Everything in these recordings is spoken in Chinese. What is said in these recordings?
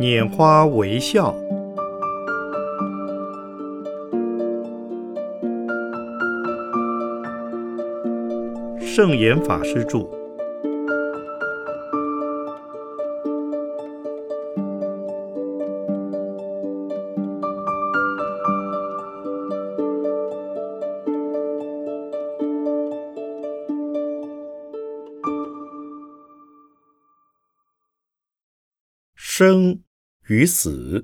拈花微笑，圣严法师著。生与死，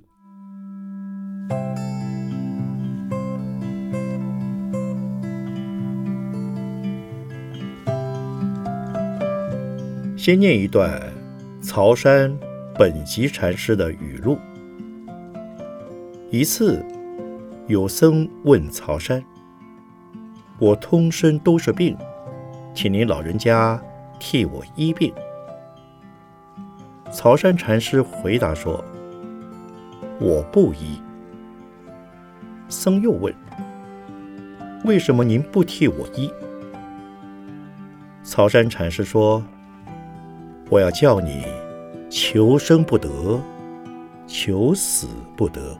先念一段曹山本集禅师的语录。一次，有僧问曹山：“我通身都是病，请您老人家替我医病。”曹山禅师回答说：“我不医。”僧又问：“为什么您不替我医？”曹山禅师说：“我要叫你求生不得，求死不得。”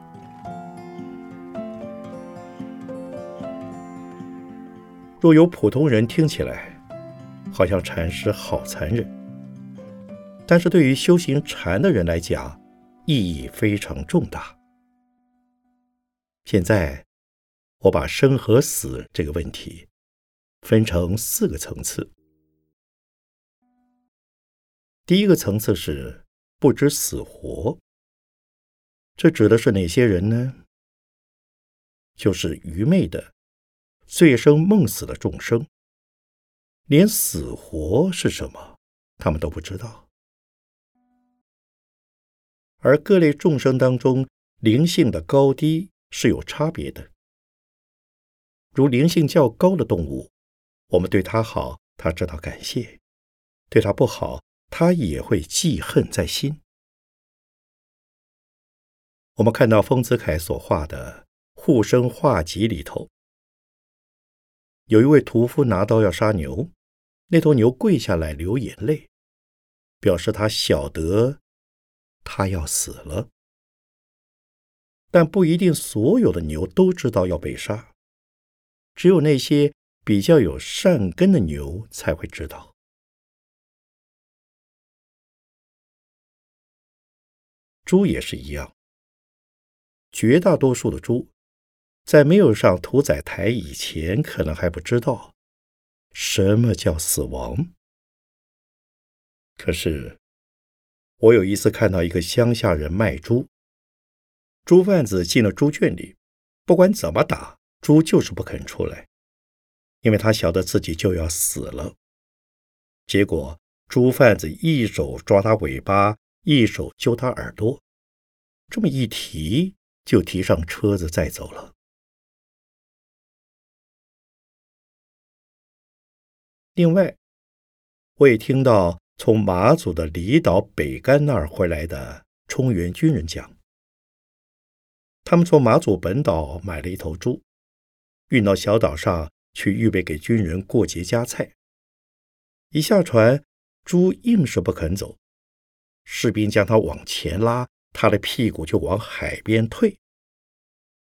若有普通人听起来，好像禅师好残忍。但是对于修行禅的人来讲，意义非常重大。现在，我把生和死这个问题分成四个层次。第一个层次是不知死活，这指的是哪些人呢？就是愚昧的、醉生梦死的众生，连死活是什么，他们都不知道。而各类众生当中，灵性的高低是有差别的。如灵性较高的动物，我们对它好，它知道感谢；对它不好，它也会记恨在心。我们看到丰子恺所画的《护生画集》里头，有一位屠夫拿刀要杀牛，那头牛跪下来流眼泪，表示他晓得。他要死了，但不一定所有的牛都知道要被杀，只有那些比较有善根的牛才会知道。猪也是一样，绝大多数的猪在没有上屠宰台以前，可能还不知道什么叫死亡，可是。我有一次看到一个乡下人卖猪，猪贩子进了猪圈里，不管怎么打，猪就是不肯出来，因为他晓得自己就要死了。结果猪贩子一手抓他尾巴，一手揪他耳朵，这么一提就提上车子载走了。另外，我也听到。从马祖的离岛北干那儿回来的冲原军人讲，他们从马祖本岛买了一头猪，运到小岛上去预备给军人过节加菜。一下船，猪硬是不肯走，士兵将它往前拉，它的屁股就往海边退，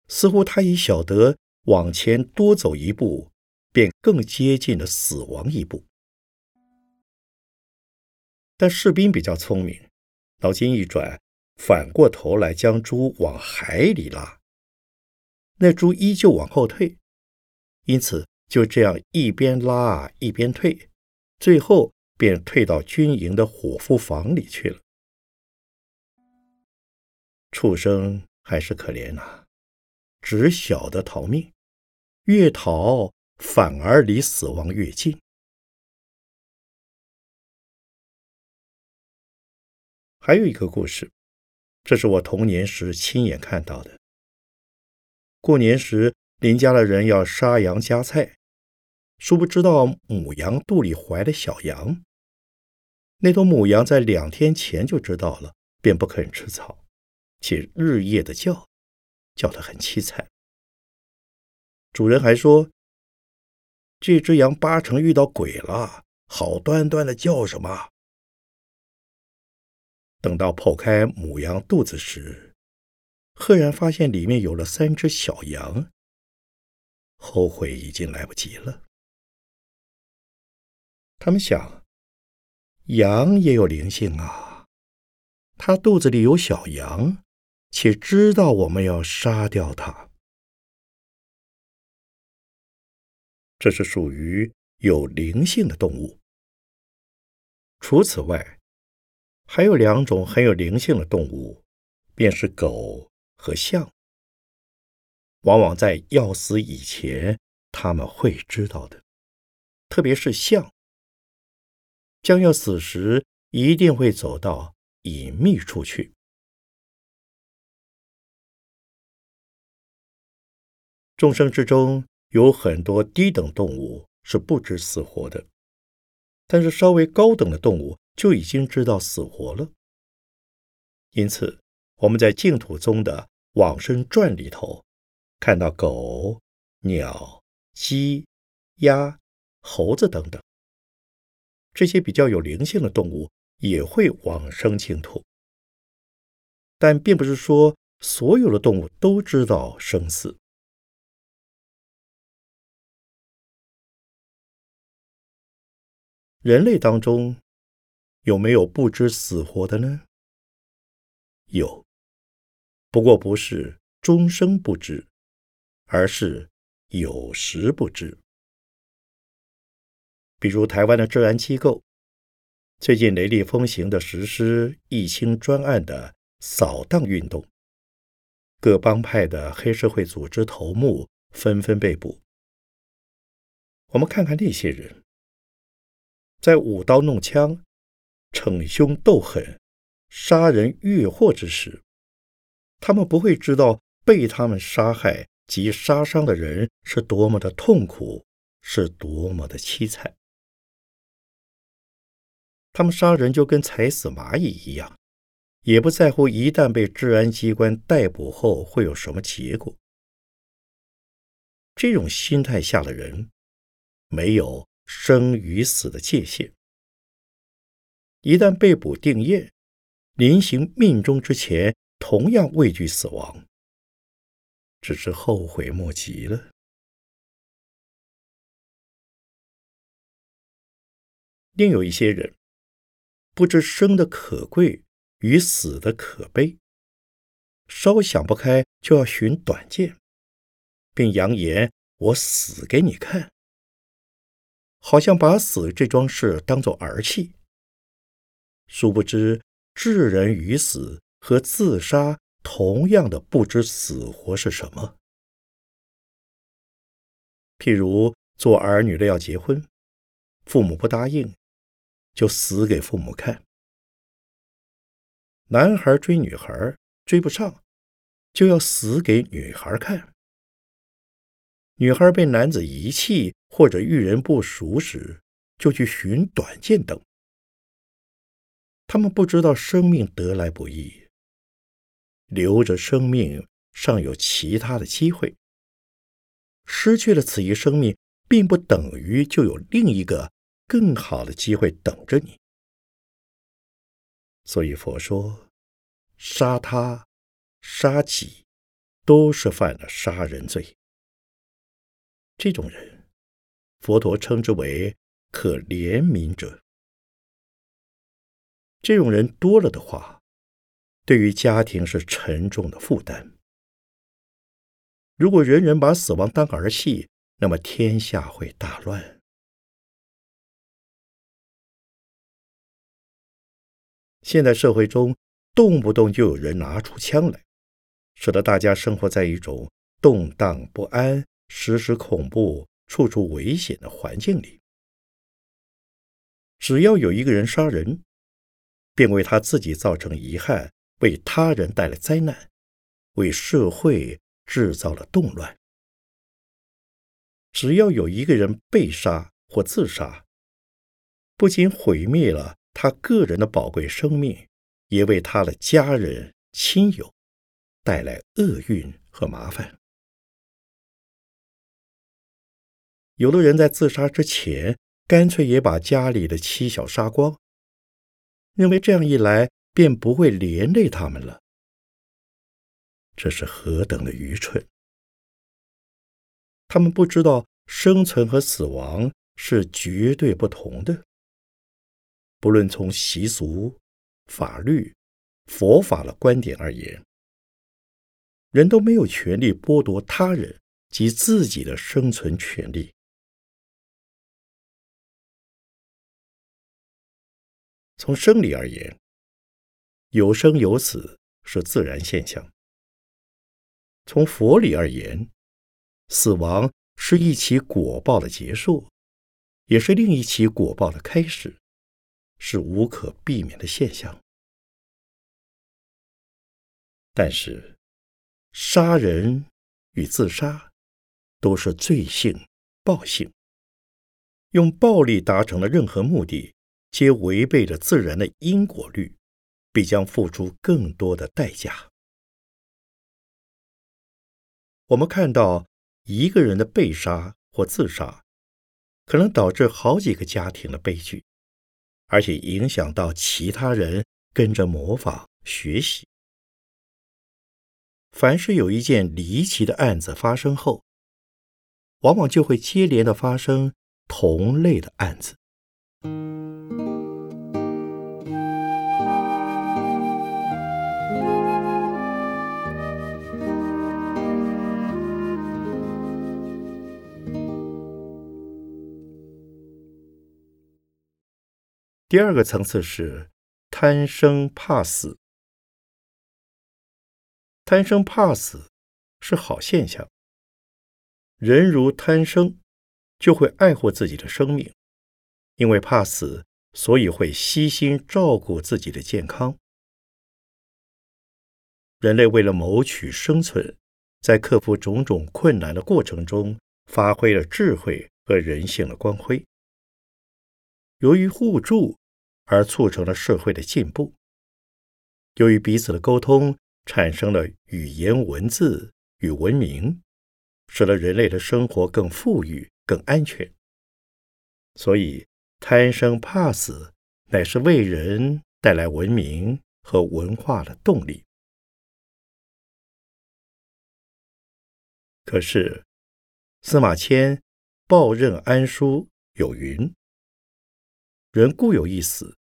似乎他已晓得往前多走一步，便更接近了死亡一步。但士兵比较聪明，脑筋一转，反过头来将猪往海里拉。那猪依旧往后退，因此就这样一边拉一边退，最后便退到军营的伙夫房里去了。畜生还是可怜呐，只晓得逃命，越逃反而离死亡越近。还有一个故事，这是我童年时亲眼看到的。过年时，邻家的人要杀羊夹菜，殊不知道母羊肚里怀了小羊。那头母羊在两天前就知道了，便不肯吃草，且日夜的叫，叫得很凄惨。主人还说：“这只羊八成遇到鬼了，好端端的叫什么？”等到剖开母羊肚子时，赫然发现里面有了三只小羊，后悔已经来不及了。他们想，羊也有灵性啊，它肚子里有小羊，且知道我们要杀掉它。这是属于有灵性的动物。除此外，还有两种很有灵性的动物，便是狗和象。往往在要死以前，他们会知道的。特别是象，将要死时，一定会走到隐秘处去。众生之中有很多低等动物是不知死活的，但是稍微高等的动物。就已经知道死活了。因此，我们在净土宗的《往生传》里头，看到狗、鸟、鸡、鸭、猴子等等这些比较有灵性的动物也会往生净土，但并不是说所有的动物都知道生死。人类当中。有没有不知死活的呢？有，不过不是终生不知，而是有时不知。比如台湾的治安机构，最近雷厉风行的实施“疫清专案”的扫荡运动，各帮派的黑社会组织头目纷纷被捕。我们看看那些人，在舞刀弄枪。逞凶斗狠、杀人越货之时，他们不会知道被他们杀害及杀伤的人是多么的痛苦，是多么的凄惨。他们杀人就跟踩死蚂蚁一样，也不在乎一旦被治安机关逮捕后会有什么结果。这种心态下的人，没有生与死的界限。一旦被捕定业，临行命终之前，同样畏惧死亡，只是后悔莫及了。另有一些人，不知生的可贵与死的可悲，稍想不开就要寻短见，并扬言“我死给你看”，好像把死这桩事当作儿戏。殊不知，置人于死和自杀同样的不知死活是什么。譬如做儿女的要结婚，父母不答应，就死给父母看；男孩追女孩追不上，就要死给女孩看；女孩被男子遗弃或者遇人不淑时，就去寻短见等。他们不知道生命得来不易，留着生命尚有其他的机会。失去了此一生命，并不等于就有另一个更好的机会等着你。所以佛说，杀他、杀己，都是犯了杀人罪。这种人，佛陀称之为可怜悯者。这种人多了的话，对于家庭是沉重的负担。如果人人把死亡当儿戏，那么天下会大乱。现在社会中动不动就有人拿出枪来，使得大家生活在一种动荡不安、时时恐怖、处处危险的环境里。只要有一个人杀人，便为他自己造成遗憾，为他人带来灾难，为社会制造了动乱。只要有一个人被杀或自杀，不仅毁灭了他个人的宝贵生命，也为他的家人亲友带来厄运和麻烦。有的人在自杀之前，干脆也把家里的妻小杀光。认为这样一来，便不会连累他们了。这是何等的愚蠢！他们不知道生存和死亡是绝对不同的。不论从习俗、法律、佛法的观点而言，人都没有权利剥夺他人及自己的生存权利。从生理而言，有生有死是自然现象；从佛理而言，死亡是一起果报的结束，也是另一起果报的开始，是无可避免的现象。但是，杀人与自杀都是罪性、暴性，用暴力达成了任何目的。皆违背着自然的因果律，必将付出更多的代价。我们看到一个人的被杀或自杀，可能导致好几个家庭的悲剧，而且影响到其他人跟着模仿学习。凡是有一件离奇的案子发生后，往往就会接连的发生同类的案子。第二个层次是贪生怕死。贪生怕死是好现象。人如贪生，就会爱护自己的生命，因为怕死，所以会悉心照顾自己的健康。人类为了谋取生存，在克服种种困难的过程中，发挥了智慧和人性的光辉。由于互助。而促成了社会的进步。由于彼此的沟通，产生了语言、文字与文明，使得人类的生活更富裕、更安全。所以，贪生怕死乃是为人带来文明和文化的动力。可是，司马迁《报任安书》有云：“人固有一死。”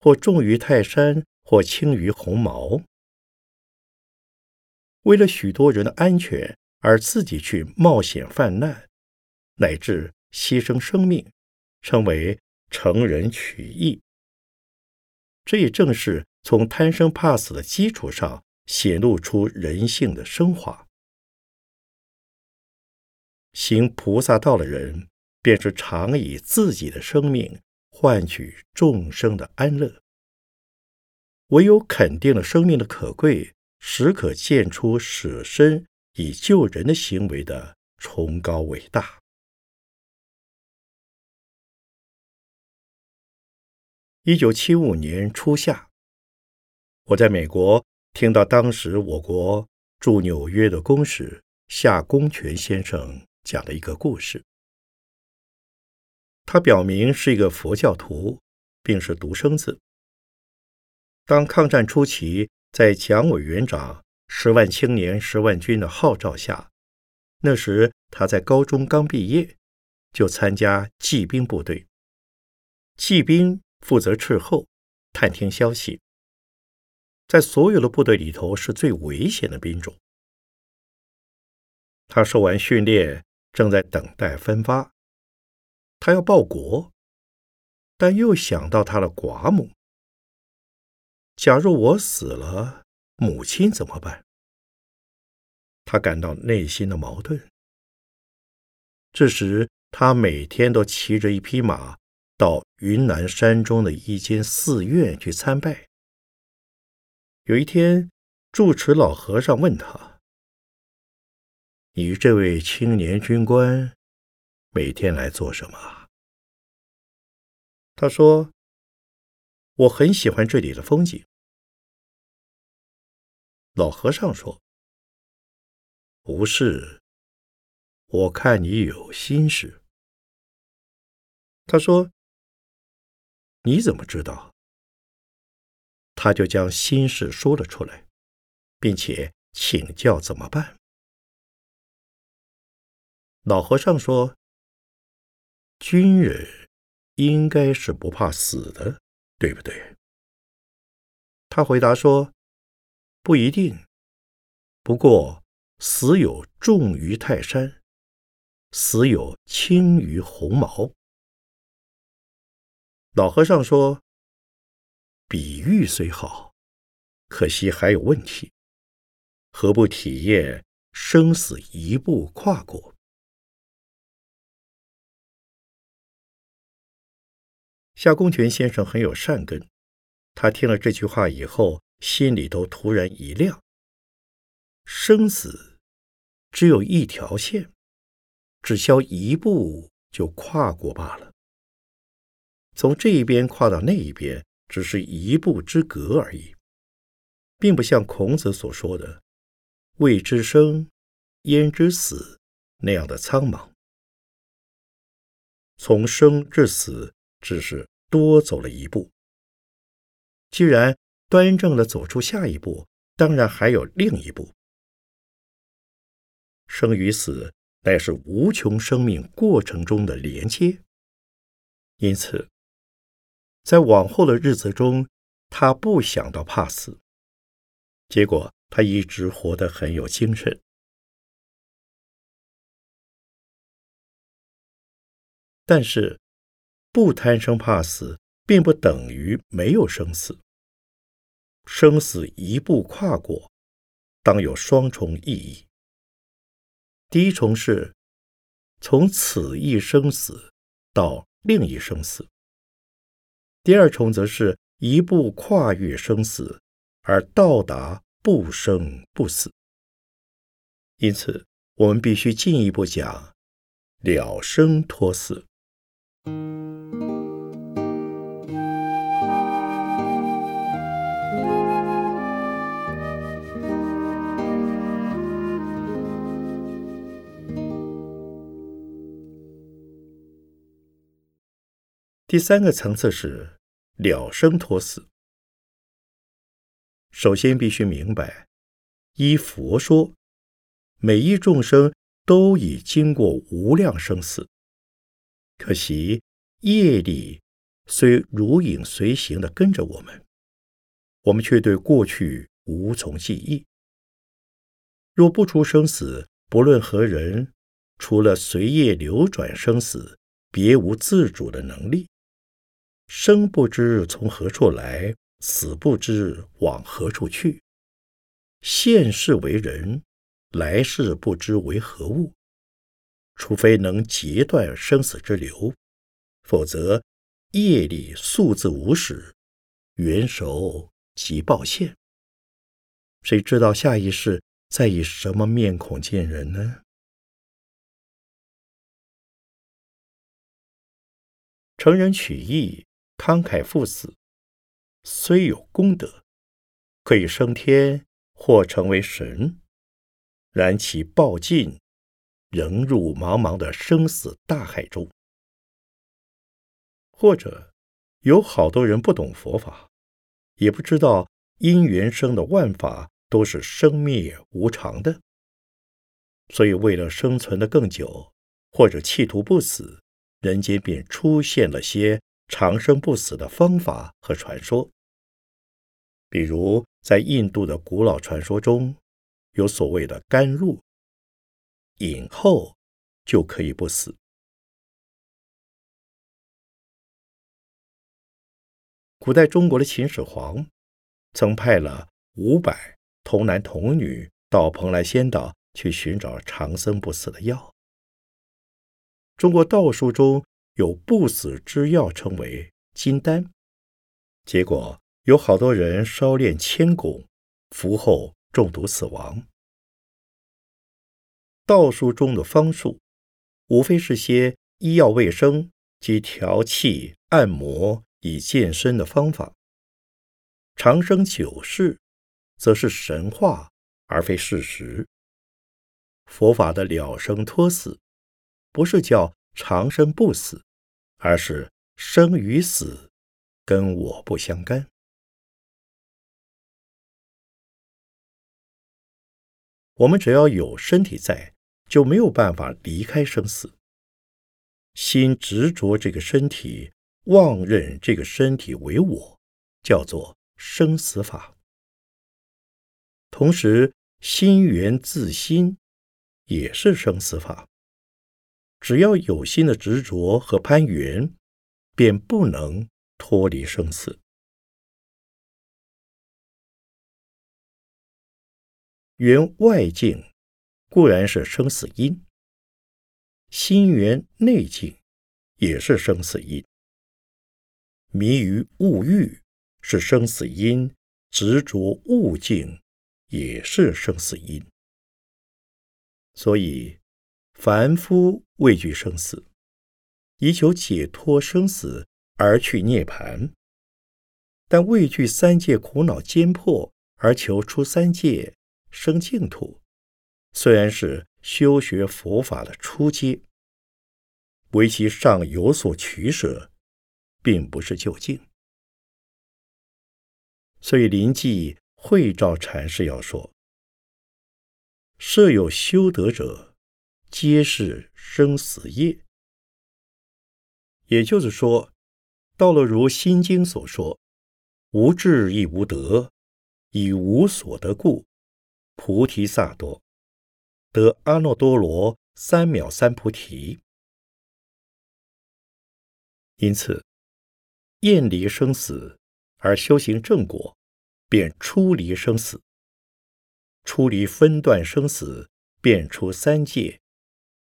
或重于泰山，或轻于鸿毛。为了许多人的安全而自己去冒险犯难，乃至牺牲生命，称为成人取义。这也正是从贪生怕死的基础上显露出人性的升华。行菩萨道的人，便是常以自己的生命。换取众生的安乐，唯有肯定了生命的可贵，时可见出舍身以救人的行为的崇高伟大。一九七五年初夏，我在美国听到当时我国驻纽约的公使夏公权先生讲的一个故事。他表明是一个佛教徒，并是独生子。当抗战初期，在蒋委员长“十万青年十万军”的号召下，那时他在高中刚毕业，就参加骑兵部队。骑兵负责斥候、探听消息，在所有的部队里头是最危险的兵种。他受完训练，正在等待分发。他要报国，但又想到他的寡母。假如我死了，母亲怎么办？他感到内心的矛盾。这时，他每天都骑着一匹马到云南山中的一间寺院去参拜。有一天，住持老和尚问他：“你这位青年军官？”每天来做什么？他说：“我很喜欢这里的风景。”老和尚说：“不是，我看你有心事。”他说：“你怎么知道？”他就将心事说了出来，并且请教怎么办。老和尚说：“军人应该是不怕死的，对不对？”他回答说：“不一定，不过死有重于泰山，死有轻于鸿毛。”老和尚说：“比喻虽好，可惜还有问题。何不体验生死一步跨过？”夏公权先生很有善根，他听了这句话以后，心里头突然一亮。生死只有一条线，只消一步就跨过罢了。从这一边跨到那一边，只是一步之隔而已，并不像孔子所说的“未知生，焉知死”那样的苍茫。从生至死。只是多走了一步。既然端正的走出下一步，当然还有另一步。生与死乃是无穷生命过程中的连接，因此，在往后的日子中，他不想到怕死，结果他一直活得很有精神。但是。不贪生怕死，并不等于没有生死。生死一步跨过，当有双重意义。第一重是从此一生死到另一生死；第二重则是一步跨越生死，而到达不生不死。因此，我们必须进一步讲了生脱死。第三个层次是了生脱死。首先必须明白，依佛说，每一众生都已经过无量生死。可惜业力虽如影随形的跟着我们，我们却对过去无从记忆。若不出生死，不论何人，除了随业流转生死，别无自主的能力。生不知从何处来，死不知往何处去。现世为人，来世不知为何物。除非能截断生死之流，否则夜里素自无始，元首即报现。谁知道下一世再以什么面孔见人呢？成人取义。慷慨赴死，虽有功德，可以升天或成为神，然其报尽，仍入茫茫的生死大海中。或者，有好多人不懂佛法，也不知道因缘生的万法都是生灭无常的，所以为了生存的更久，或者企图不死，人间便出现了些。长生不死的方法和传说，比如在印度的古老传说中，有所谓的甘露，饮后就可以不死。古代中国的秦始皇曾派了五百童男童女到蓬莱仙岛去寻找长生不死的药。中国道术中。有不死之药，称为金丹。结果有好多人烧炼千汞，服后中毒死亡。道书中的方术，无非是些医药卫生及调气、按摩以健身的方法。长生久世，则是神话而非事实。佛法的了生脱死，不是叫长生不死，而是生与死跟我不相干。我们只要有身体在，就没有办法离开生死。心执着这个身体，妄认这个身体为我，叫做生死法。同时，心源自心，也是生死法。只要有心的执着和攀缘，便不能脱离生死。缘外境固然是生死因，心缘内境也是生死因。迷于物欲是生死因，执着物境也是生死因。所以，凡夫畏惧生死，以求解脱生死而去涅盘；但畏惧三界苦恼艰迫而求出三界。生净土，虽然是修学佛法的初阶，为其尚有所取舍，并不是就近。所以临济慧照禅师要说：“设有修德者，皆是生死业。”也就是说，到了如《心经》所说：“无智亦无德，以无所得故。”菩提萨埵得阿耨多罗三藐三菩提，因此厌离生死而修行正果，便出离生死；出离分段生死，便出三界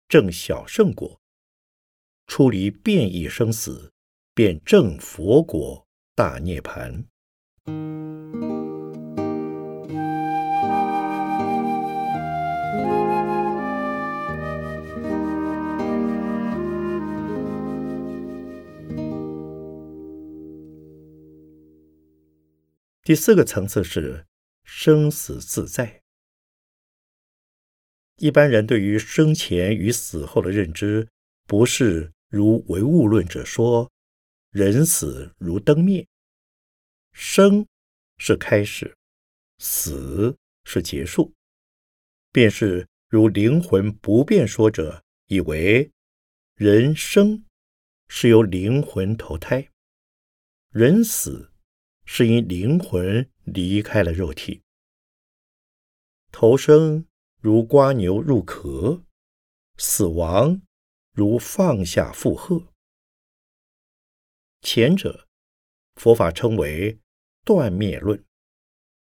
正小圣果；出离变异生死，便正佛果大涅盘。第四个层次是生死自在。一般人对于生前与死后的认知，不是如唯物论者说“人死如灯灭”，生是开始，死是结束，便是如灵魂不变说者以为人生是由灵魂投胎，人死。是因灵魂离开了肉体，投生如瓜牛入壳，死亡如放下负荷。前者佛法称为断灭论，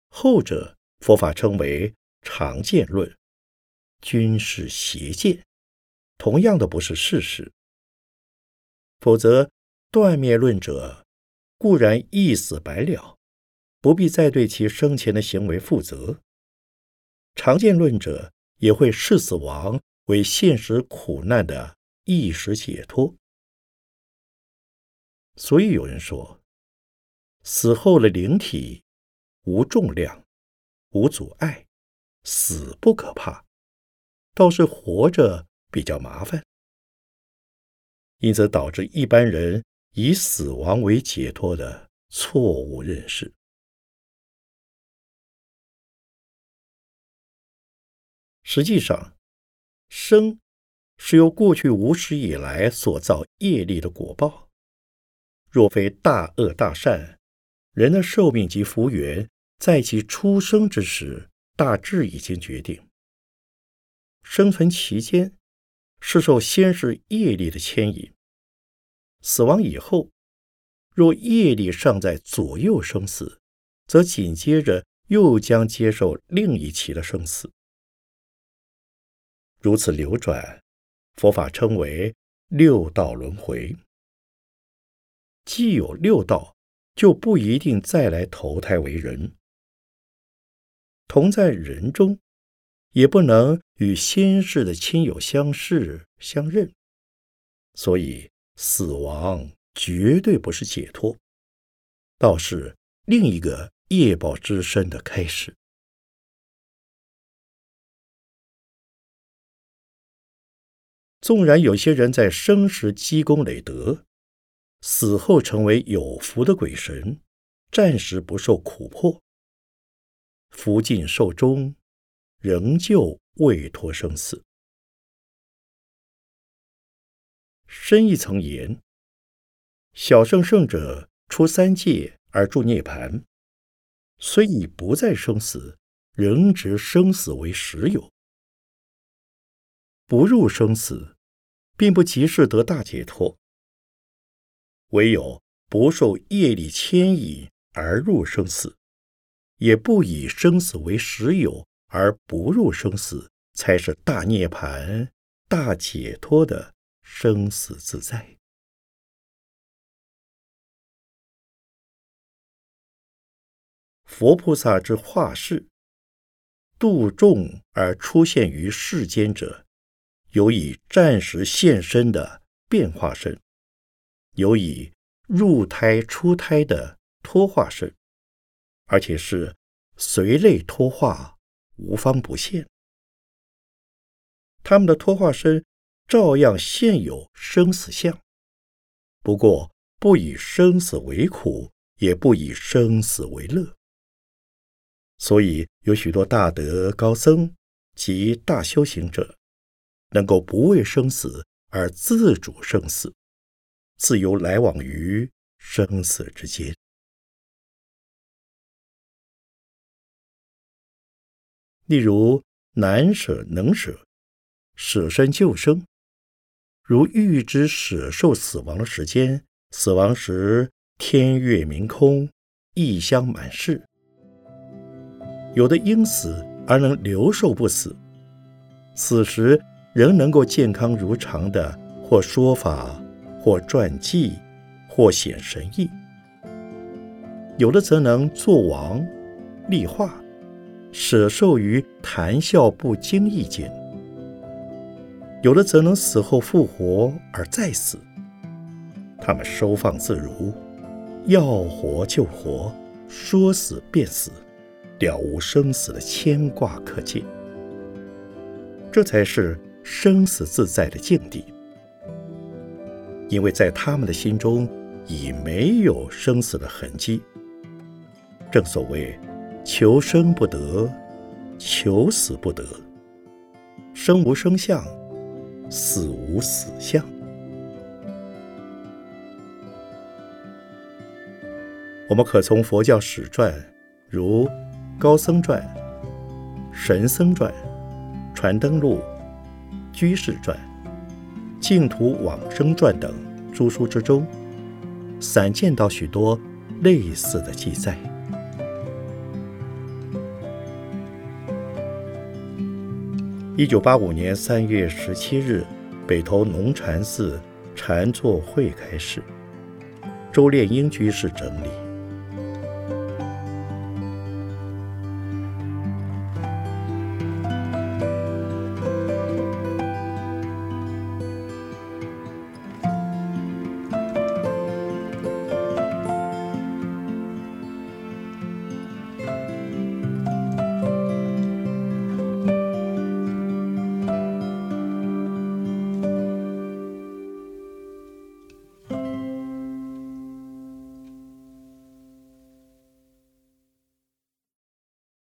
后者佛法称为常见论，均是邪见，同样的不是事实。否则断灭论者。固然一死百了，不必再对其生前的行为负责。常见论者也会视死亡为现实苦难的一时解脱。所以有人说，死后的灵体无重量、无阻碍，死不可怕，倒是活着比较麻烦。因此导致一般人。以死亡为解脱的错误认识。实际上，生是由过去无始以来所造业力的果报。若非大恶大善，人的寿命及福缘，在其出生之时，大致已经决定。生存期间，是受先世业力的牵引。死亡以后，若业力尚在左右生死，则紧接着又将接受另一期的生死。如此流转，佛法称为六道轮回。既有六道，就不一定再来投胎为人。同在人中，也不能与先世的亲友相视相认，所以。死亡绝对不是解脱，倒是另一个业报之身的开始。纵然有些人在生时积功累德，死后成为有福的鬼神，暂时不受苦迫，福尽寿终，仍旧未脱生死。深一层言，小圣圣者出三界而住涅盘，虽已不再生死，仍执生死为实有。不入生死，并不即是得大解脱。唯有不受业力牵引而入生死，也不以生死为实有而不入生死，才是大涅盘、大解脱的生死自在。佛菩萨之化世度众而出现于世间者。有以暂时现身的变化身，有以入胎出胎的脱化身，而且是随类脱化，无方不现。他们的脱化身照样现有生死相，不过不以生死为苦，也不以生死为乐。所以有许多大德高僧及大修行者。能够不为生死而自主生死，自由来往于生死之间。例如难舍能舍，舍身救生，如预知舍受死亡的时间，死亡时天月明空，异香满室。有的因死而能留寿不死，此时。仍能够健康如常的，或说法，或传记，或显神意；有的则能作王、立化，舍受于谈笑不经意间；有的则能死后复活而再死。他们收放自如，要活就活，说死便死，了无生死的牵挂可见。这才是。生死自在的境地，因为在他们的心中已没有生死的痕迹。正所谓“求生不得，求死不得，生无生相，死无死相”。我们可从佛教史传，如《高僧传》《神僧传》《传灯录》。《居士传》《净土往生传》等诸书之中，散见到许多类似的记载。一九八五年三月十七日，北投龙禅寺禅坐会开始，周炼英居士整理。